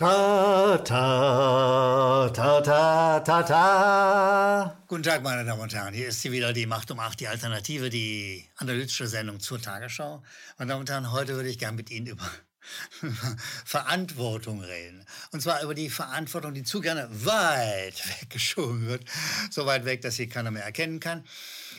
Ta, ta, ta, ta, ta, ta. Guten Tag, meine Damen und Herren. Hier ist sie wieder, die Macht um acht, die Alternative, die analytische Sendung zur Tagesschau. Meine Damen und Herren, heute würde ich gern mit Ihnen über Verantwortung reden. Und zwar über die Verantwortung, die zu gerne weit weggeschoben wird. So weit weg, dass sie keiner mehr erkennen kann.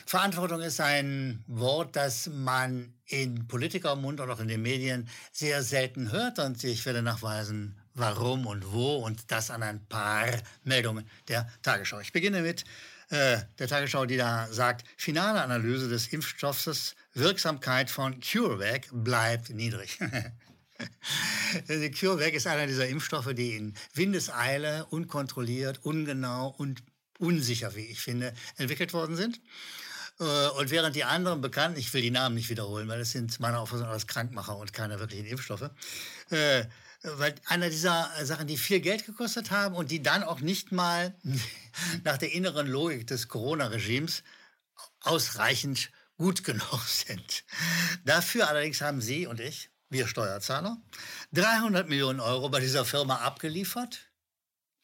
Verantwortung ist ein Wort, das man in Politikermund und auch in den Medien sehr selten hört. Und ich werde nachweisen, warum und wo und das an ein paar Meldungen der Tagesschau. Ich beginne mit äh, der Tagesschau, die da sagt, finale Analyse des Impfstoffes, Wirksamkeit von CureVac bleibt niedrig. CureVac ist einer dieser Impfstoffe, die in Windeseile, unkontrolliert, ungenau und unsicher, wie ich finde, entwickelt worden sind. Äh, und während die anderen bekannten, ich will die Namen nicht wiederholen, weil das sind meiner Auffassung alles Krankmacher und keine wirklichen Impfstoffe, äh, weil einer dieser Sachen, die viel Geld gekostet haben und die dann auch nicht mal nach der inneren Logik des Corona-Regimes ausreichend gut genug sind. Dafür allerdings haben Sie und ich, wir Steuerzahler, 300 Millionen Euro bei dieser Firma abgeliefert.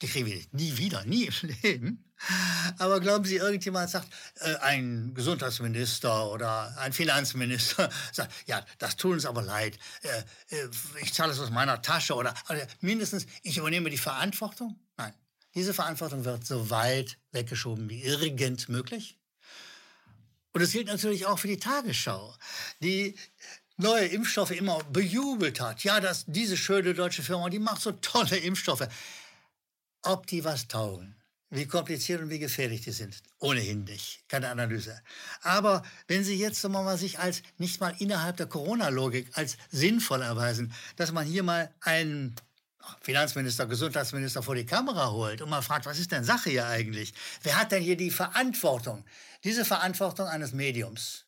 Die kriegen wir nie wieder, nie im Leben. Aber glauben Sie, irgendjemand sagt, äh, ein Gesundheitsminister oder ein Finanzminister sagt, ja, das tut uns aber leid. Äh, äh, ich zahle es aus meiner Tasche oder, oder mindestens, ich übernehme die Verantwortung? Nein. Diese Verantwortung wird so weit weggeschoben wie irgend möglich. Und es gilt natürlich auch für die Tagesschau, die neue Impfstoffe immer bejubelt hat. Ja, das, diese schöne deutsche Firma, die macht so tolle Impfstoffe. Ob die was taugen, wie kompliziert und wie gefährlich die sind. Ohnehin nicht, keine Analyse. Aber wenn Sie jetzt sagen mal sich als nicht mal innerhalb der Corona-Logik als sinnvoll erweisen, dass man hier mal einen Finanzminister, Gesundheitsminister vor die Kamera holt und mal fragt, was ist denn Sache hier eigentlich? Wer hat denn hier die Verantwortung? Diese Verantwortung eines Mediums,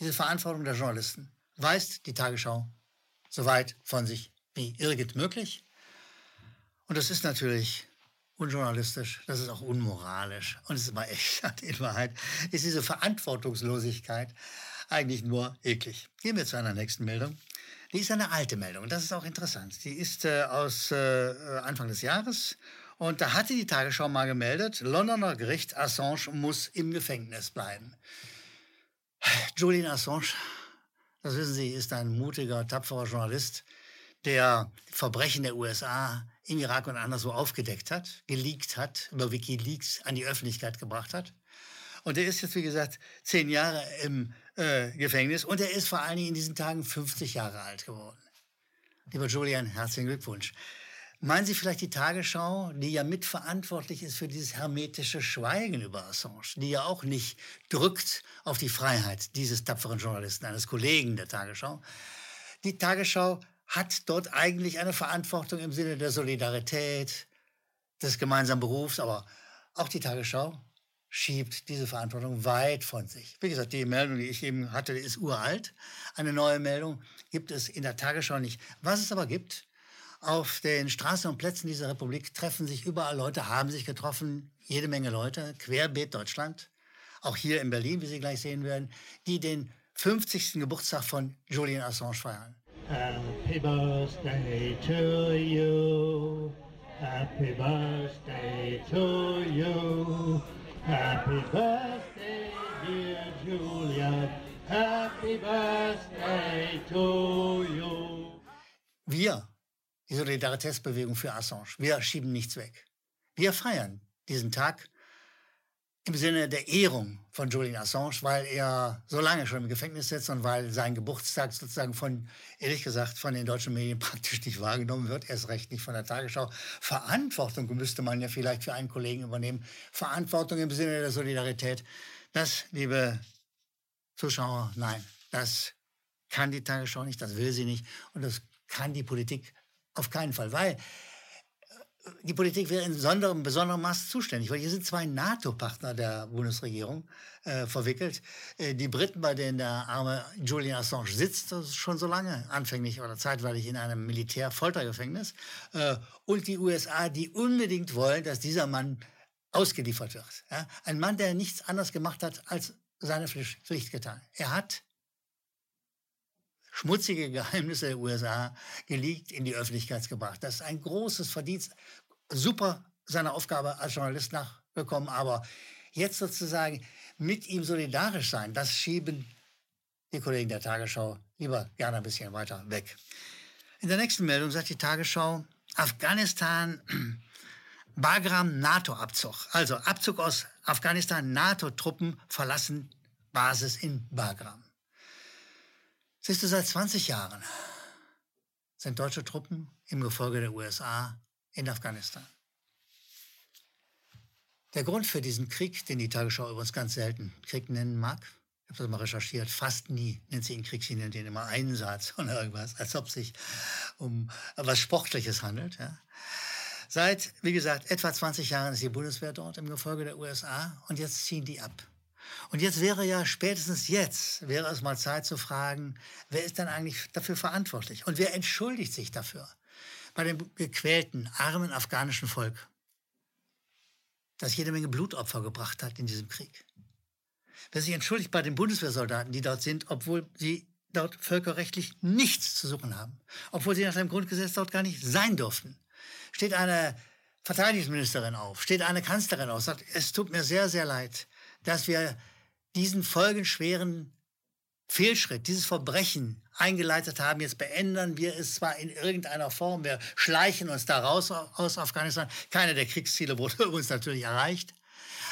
diese Verantwortung der Journalisten, weist die Tagesschau so weit von sich wie irgend möglich. Und das ist natürlich unjournalistisch, das ist auch unmoralisch. Und es ist mal echt, in Wahrheit ist diese Verantwortungslosigkeit eigentlich nur eklig. Gehen wir zu einer nächsten Meldung. Die ist eine alte Meldung, das ist auch interessant. Die ist äh, aus äh, Anfang des Jahres und da hatte die Tagesschau mal gemeldet, Londoner Gericht, Assange muss im Gefängnis bleiben. Julian Assange, das wissen Sie, ist ein mutiger, tapferer Journalist, der Verbrechen der USA im Irak und anderswo aufgedeckt hat, geleakt hat, über Wikileaks an die Öffentlichkeit gebracht hat. Und er ist jetzt, wie gesagt, zehn Jahre im äh, Gefängnis und er ist vor allen Dingen in diesen Tagen 50 Jahre alt geworden. Lieber Julian, herzlichen Glückwunsch. Meinen Sie vielleicht die Tagesschau, die ja mitverantwortlich ist für dieses hermetische Schweigen über Assange, die ja auch nicht drückt auf die Freiheit dieses tapferen Journalisten, eines Kollegen der Tagesschau. Die Tagesschau hat dort eigentlich eine Verantwortung im Sinne der Solidarität, des gemeinsamen Berufs, aber auch die Tagesschau schiebt diese Verantwortung weit von sich. Wie gesagt, die Meldung, die ich eben hatte, ist uralt. Eine neue Meldung gibt es in der Tagesschau nicht. Was es aber gibt, auf den Straßen und Plätzen dieser Republik treffen sich überall Leute, haben sich getroffen, jede Menge Leute, querbeet Deutschland, auch hier in Berlin, wie Sie gleich sehen werden, die den 50. Geburtstag von Julian Assange feiern. Happy birthday to you. Happy birthday to you. Happy birthday, dear Julia. Happy birthday to you. Wir, die Solidaritätsbewegung für Assange, wir schieben nichts weg. Wir feiern diesen Tag im Sinne der Ehrung von Julian Assange, weil er so lange schon im Gefängnis sitzt und weil sein Geburtstag sozusagen von, ehrlich gesagt, von den deutschen Medien praktisch nicht wahrgenommen wird, erst recht nicht von der Tagesschau. Verantwortung müsste man ja vielleicht für einen Kollegen übernehmen. Verantwortung im Sinne der Solidarität. Das, liebe Zuschauer, nein, das kann die Tagesschau nicht, das will sie nicht und das kann die Politik auf keinen Fall, weil die Politik wäre in besonderem, besonderem Maß zuständig, weil hier sind zwei NATO-Partner der Bundesregierung äh, verwickelt. Äh, die Briten, bei denen der arme Julian Assange sitzt, schon so lange, anfänglich oder zeitweilig in einem Militär-Foltergefängnis. Äh, und die USA, die unbedingt wollen, dass dieser Mann ausgeliefert wird. Ja? Ein Mann, der nichts anderes gemacht hat, als seine Pflicht getan. Er hat schmutzige Geheimnisse der USA geleakt in die Öffentlichkeit gebracht. Das ist ein großes Verdienst. Super seiner Aufgabe als Journalist nachgekommen, aber jetzt sozusagen mit ihm solidarisch sein, das schieben die Kollegen der Tagesschau lieber gerne ein bisschen weiter weg. In der nächsten Meldung sagt die Tagesschau, Afghanistan, Bagram NATO-Abzug. Also Abzug aus Afghanistan, NATO-Truppen verlassen Basis in Bagram. Siehst du, seit 20 Jahren sind deutsche Truppen im Gefolge der USA in Afghanistan. Der Grund für diesen Krieg, den die Tagesschau übrigens ganz selten Krieg nennen mag, ich habe das mal recherchiert, fast nie nennt sie ihn Krieg, sie nennt ihn immer Einsatz oder irgendwas, als ob sich um etwas Sportliches handelt. Ja. Seit, wie gesagt, etwa 20 Jahren ist die Bundeswehr dort im Gefolge der USA und jetzt ziehen die ab. Und jetzt wäre ja spätestens jetzt, wäre es mal Zeit zu fragen, wer ist dann eigentlich dafür verantwortlich? Und wer entschuldigt sich dafür? Bei dem gequälten, armen afghanischen Volk, das jede Menge Blutopfer gebracht hat in diesem Krieg. Wer sich entschuldigt bei den Bundeswehrsoldaten, die dort sind, obwohl sie dort völkerrechtlich nichts zu suchen haben, obwohl sie nach dem Grundgesetz dort gar nicht sein durften. Steht eine Verteidigungsministerin auf, steht eine Kanzlerin auf, sagt, es tut mir sehr, sehr leid dass wir diesen folgenschweren Fehlschritt, dieses Verbrechen eingeleitet haben. Jetzt beenden wir es zwar in irgendeiner Form, wir schleichen uns da raus aus Afghanistan. Keine der Kriegsziele wurde uns natürlich erreicht.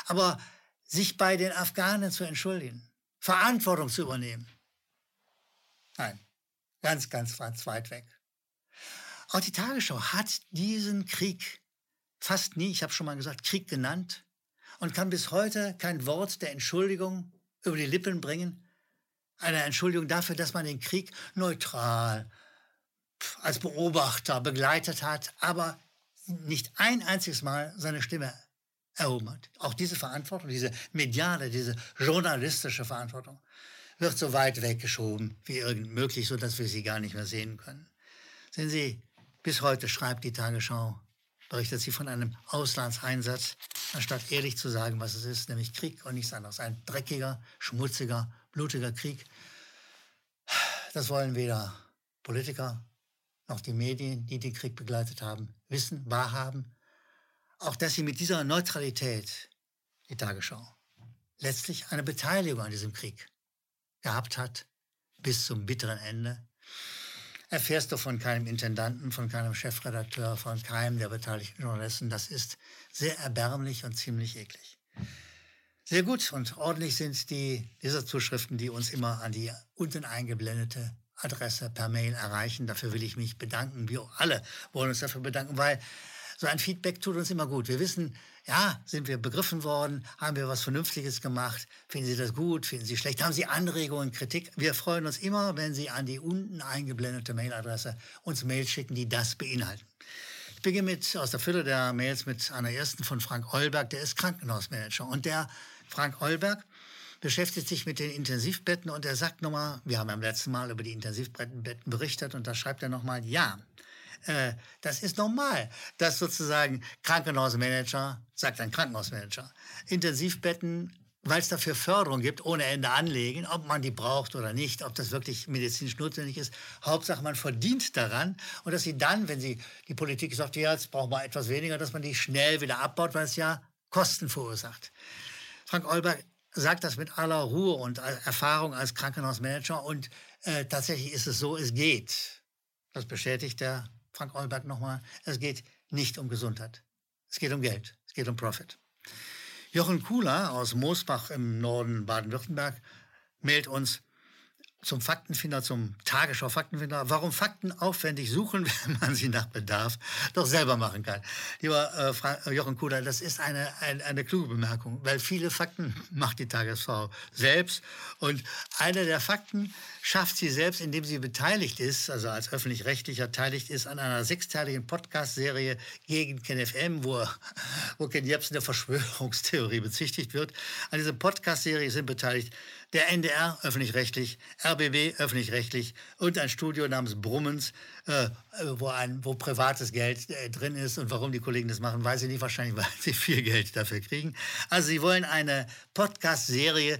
Aber sich bei den Afghanen zu entschuldigen, Verantwortung zu übernehmen, nein, ganz, ganz, ganz weit weg. Auch die Tagesschau hat diesen Krieg fast nie, ich habe schon mal gesagt, Krieg genannt und kann bis heute kein Wort der Entschuldigung über die Lippen bringen. Eine Entschuldigung dafür, dass man den Krieg neutral als Beobachter begleitet hat, aber nicht ein einziges Mal seine Stimme erhoben hat. Auch diese Verantwortung, diese mediale, diese journalistische Verantwortung wird so weit weggeschoben wie irgend möglich, sodass wir sie gar nicht mehr sehen können. Sehen Sie, bis heute schreibt die Tagesschau berichtet sie von einem Auslandseinsatz, anstatt ehrlich zu sagen, was es ist, nämlich Krieg und nichts anderes. Ein dreckiger, schmutziger, blutiger Krieg. Das wollen weder Politiker noch die Medien, die den Krieg begleitet haben, wissen, wahrhaben. Auch dass sie mit dieser Neutralität, die Tagesschau, letztlich eine Beteiligung an diesem Krieg gehabt hat, bis zum bitteren Ende erfährst du von keinem Intendanten, von keinem Chefredakteur, von keinem der beteiligten Journalisten. Das ist sehr erbärmlich und ziemlich eklig. Sehr gut und ordentlich sind die Leserzuschriften, die uns immer an die unten eingeblendete Adresse per Mail erreichen. Dafür will ich mich bedanken. Wir alle wollen uns dafür bedanken, weil so ein Feedback tut uns immer gut. Wir wissen, ja, sind wir begriffen worden? Haben wir was Vernünftiges gemacht? Finden Sie das gut? Finden Sie schlecht? Haben Sie Anregungen, Kritik? Wir freuen uns immer, wenn Sie an die unten eingeblendete Mailadresse uns Mails schicken, die das beinhalten. Ich beginne mit, aus der Fülle der Mails mit einer ersten von Frank Eulberg, der ist Krankenhausmanager. Und der Frank Eulberg beschäftigt sich mit den Intensivbetten und er sagt nochmal, wir haben beim letzten Mal über die Intensivbetten berichtet und da schreibt er nochmal, ja, äh, das ist normal, dass sozusagen Krankenhausmanager, sagt ein Krankenhausmanager, Intensivbetten weil es dafür Förderung gibt, ohne Ende anlegen, ob man die braucht oder nicht, ob das wirklich medizinisch notwendig ist. Hauptsache, man verdient daran und dass sie dann, wenn sie die Politik sagt, ja, jetzt brauchen wir etwas weniger, dass man die schnell wieder abbaut, weil es ja Kosten verursacht. Frank Olberg sagt das mit aller Ruhe und Erfahrung als Krankenhausmanager und äh, tatsächlich ist es so, es geht. Das bestätigt der Frank Eulberg nochmal, es geht nicht um Gesundheit. Es geht um Geld. Es geht um Profit. Jochen Kuhler aus Moosbach im Norden Baden-Württemberg meldet uns, zum Faktenfinder, zum Tagesschau Faktenfinder, warum Fakten aufwendig suchen, wenn man sie nach Bedarf doch selber machen kann. Lieber äh, Frank, äh, Jochen Kuder, das ist eine, eine, eine kluge Bemerkung, weil viele Fakten macht die Tagesschau selbst und eine der Fakten schafft sie selbst, indem sie beteiligt ist, also als öffentlich-rechtlicher beteiligt ist an einer sechsteiligen Podcast-Serie gegen KenFM, wo, wo Ken Jebsen der Verschwörungstheorie bezichtigt wird. An dieser Podcast-Serie sind beteiligt der NDR öffentlich-rechtlich, RBB öffentlich-rechtlich und ein Studio namens Brummens, äh, wo, ein, wo privates Geld äh, drin ist. Und warum die Kollegen das machen, weiß ich nicht. Wahrscheinlich, weil sie viel Geld dafür kriegen. Also sie wollen eine Podcast-Serie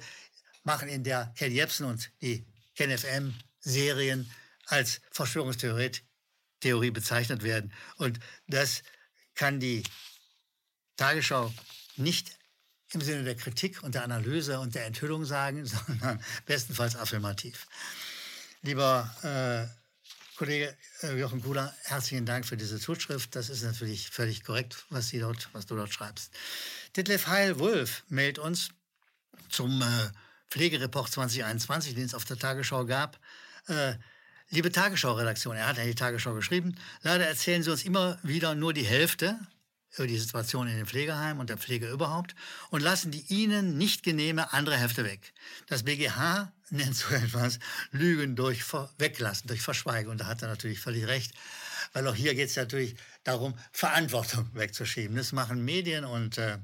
machen, in der Ken Jebsen und die KenFM Serien als Verschwörungstheorie bezeichnet werden. Und das kann die Tagesschau nicht im Sinne der Kritik und der Analyse und der Enthüllung sagen, sondern bestenfalls affirmativ. Lieber äh, Kollege äh, Jochen Kuhler, herzlichen Dank für diese Zuschrift. Das ist natürlich völlig korrekt, was, Sie dort, was du dort schreibst. Detlef Heil-Wulf meldet uns zum äh, Pflegereport 2021, den es auf der Tagesschau gab. Äh, liebe Tagesschau-Redaktion, er hat ja die Tagesschau geschrieben, leider erzählen Sie uns immer wieder nur die Hälfte über die Situation in den Pflegeheimen und der Pflege überhaupt und lassen die ihnen nicht genehme andere Hälfte weg. Das BGH nennt so etwas Lügen durch Weglassen, durch Verschweigen. Und da hat er natürlich völlig recht, weil auch hier geht es natürlich darum, Verantwortung wegzuschieben. Das machen Medien und äh,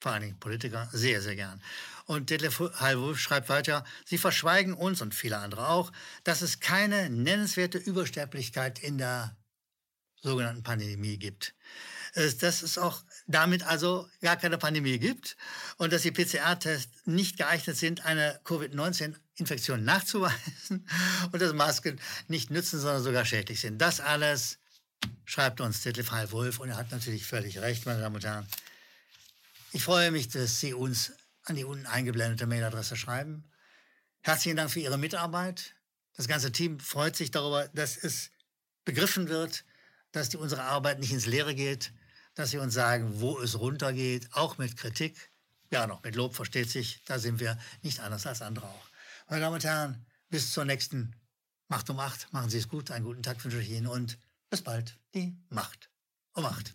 vor allen Dingen Politiker sehr, sehr gern. Und Detlef Halwolf schreibt weiter, sie verschweigen uns und viele andere auch, dass es keine nennenswerte Übersterblichkeit in der sogenannten Pandemie gibt. Dass es auch damit also gar keine Pandemie gibt und dass die PCR-Tests nicht geeignet sind, eine Covid-19-Infektion nachzuweisen und dass Masken nicht nützen, sondern sogar schädlich sind. Das alles schreibt uns Detlef Wolf und er hat natürlich völlig recht, meine Damen und Herren. Ich freue mich, dass Sie uns an die unten eingeblendete Mailadresse schreiben. Herzlichen Dank für Ihre Mitarbeit. Das ganze Team freut sich darüber, dass es begriffen wird, dass die, unsere Arbeit nicht ins Leere geht, dass Sie uns sagen, wo es runtergeht, auch mit Kritik. Ja, noch mit Lob versteht sich, da sind wir nicht anders als andere auch. Meine Damen und Herren, bis zur nächsten Macht um acht. Machen Sie es gut, einen guten Tag wünsche ich Ihnen und bis bald. Die Macht um acht.